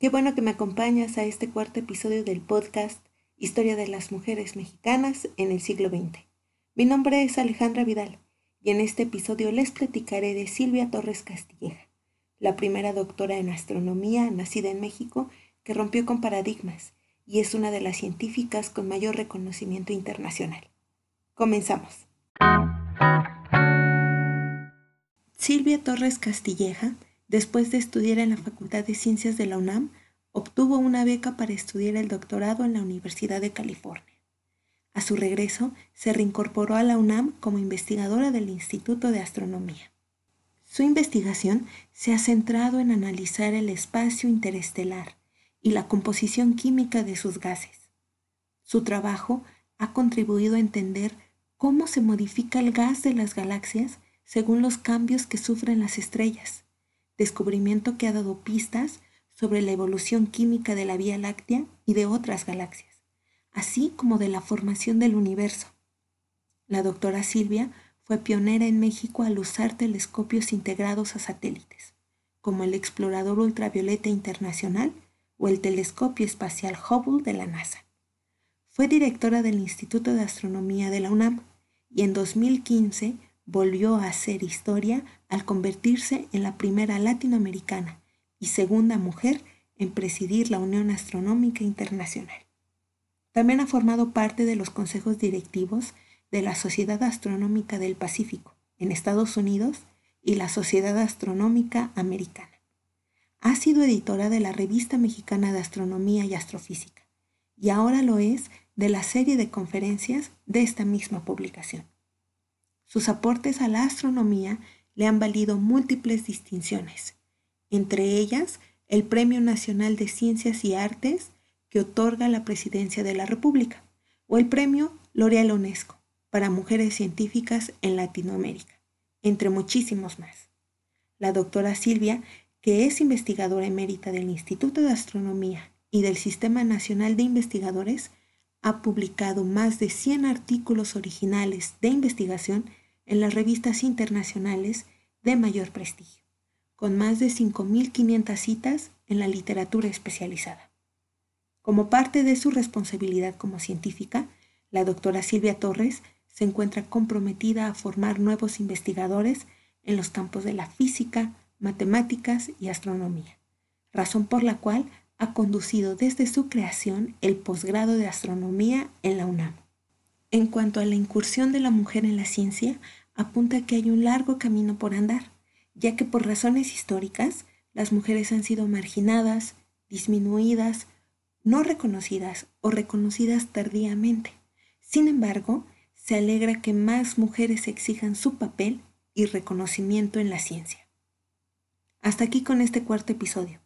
Qué bueno que me acompañas a este cuarto episodio del podcast Historia de las Mujeres Mexicanas en el siglo XX. Mi nombre es Alejandra Vidal y en este episodio les platicaré de Silvia Torres Castilleja, la primera doctora en astronomía nacida en México que rompió con paradigmas y es una de las científicas con mayor reconocimiento internacional. Comenzamos. Silvia Torres Castilleja Después de estudiar en la Facultad de Ciencias de la UNAM, obtuvo una beca para estudiar el doctorado en la Universidad de California. A su regreso, se reincorporó a la UNAM como investigadora del Instituto de Astronomía. Su investigación se ha centrado en analizar el espacio interestelar y la composición química de sus gases. Su trabajo ha contribuido a entender cómo se modifica el gas de las galaxias según los cambios que sufren las estrellas descubrimiento que ha dado pistas sobre la evolución química de la Vía Láctea y de otras galaxias, así como de la formación del universo. La doctora Silvia fue pionera en México al usar telescopios integrados a satélites, como el Explorador Ultravioleta Internacional o el Telescopio Espacial Hubble de la NASA. Fue directora del Instituto de Astronomía de la UNAM y en 2015 volvió a hacer historia al convertirse en la primera latinoamericana y segunda mujer en presidir la Unión Astronómica Internacional. También ha formado parte de los consejos directivos de la Sociedad Astronómica del Pacífico en Estados Unidos y la Sociedad Astronómica Americana. Ha sido editora de la Revista Mexicana de Astronomía y Astrofísica y ahora lo es de la serie de conferencias de esta misma publicación. Sus aportes a la astronomía le han valido múltiples distinciones, entre ellas el Premio Nacional de Ciencias y Artes que otorga la Presidencia de la República o el Premio L'Oreal UNESCO para mujeres científicas en Latinoamérica, entre muchísimos más. La doctora Silvia, que es investigadora emérita del Instituto de Astronomía y del Sistema Nacional de Investigadores, ha publicado más de 100 artículos originales de investigación en las revistas internacionales de mayor prestigio, con más de 5.500 citas en la literatura especializada. Como parte de su responsabilidad como científica, la doctora Silvia Torres se encuentra comprometida a formar nuevos investigadores en los campos de la física, matemáticas y astronomía, razón por la cual ha conducido desde su creación el posgrado de astronomía en la UNAM. En cuanto a la incursión de la mujer en la ciencia, apunta que hay un largo camino por andar, ya que por razones históricas las mujeres han sido marginadas, disminuidas, no reconocidas o reconocidas tardíamente. Sin embargo, se alegra que más mujeres exijan su papel y reconocimiento en la ciencia. Hasta aquí con este cuarto episodio.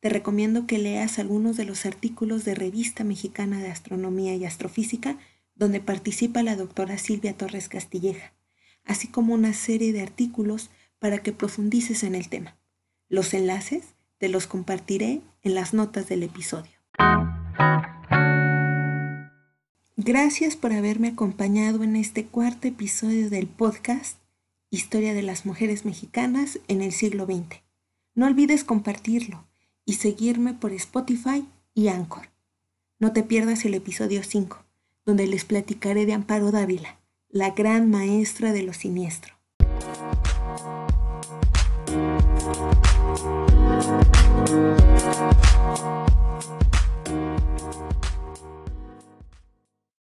Te recomiendo que leas algunos de los artículos de Revista Mexicana de Astronomía y Astrofísica donde participa la doctora Silvia Torres Castilleja, así como una serie de artículos para que profundices en el tema. Los enlaces te los compartiré en las notas del episodio. Gracias por haberme acompañado en este cuarto episodio del podcast Historia de las Mujeres Mexicanas en el siglo XX. No olvides compartirlo y seguirme por Spotify y Anchor. No te pierdas el episodio 5 donde les platicaré de Amparo Dávila, la gran maestra de lo siniestro.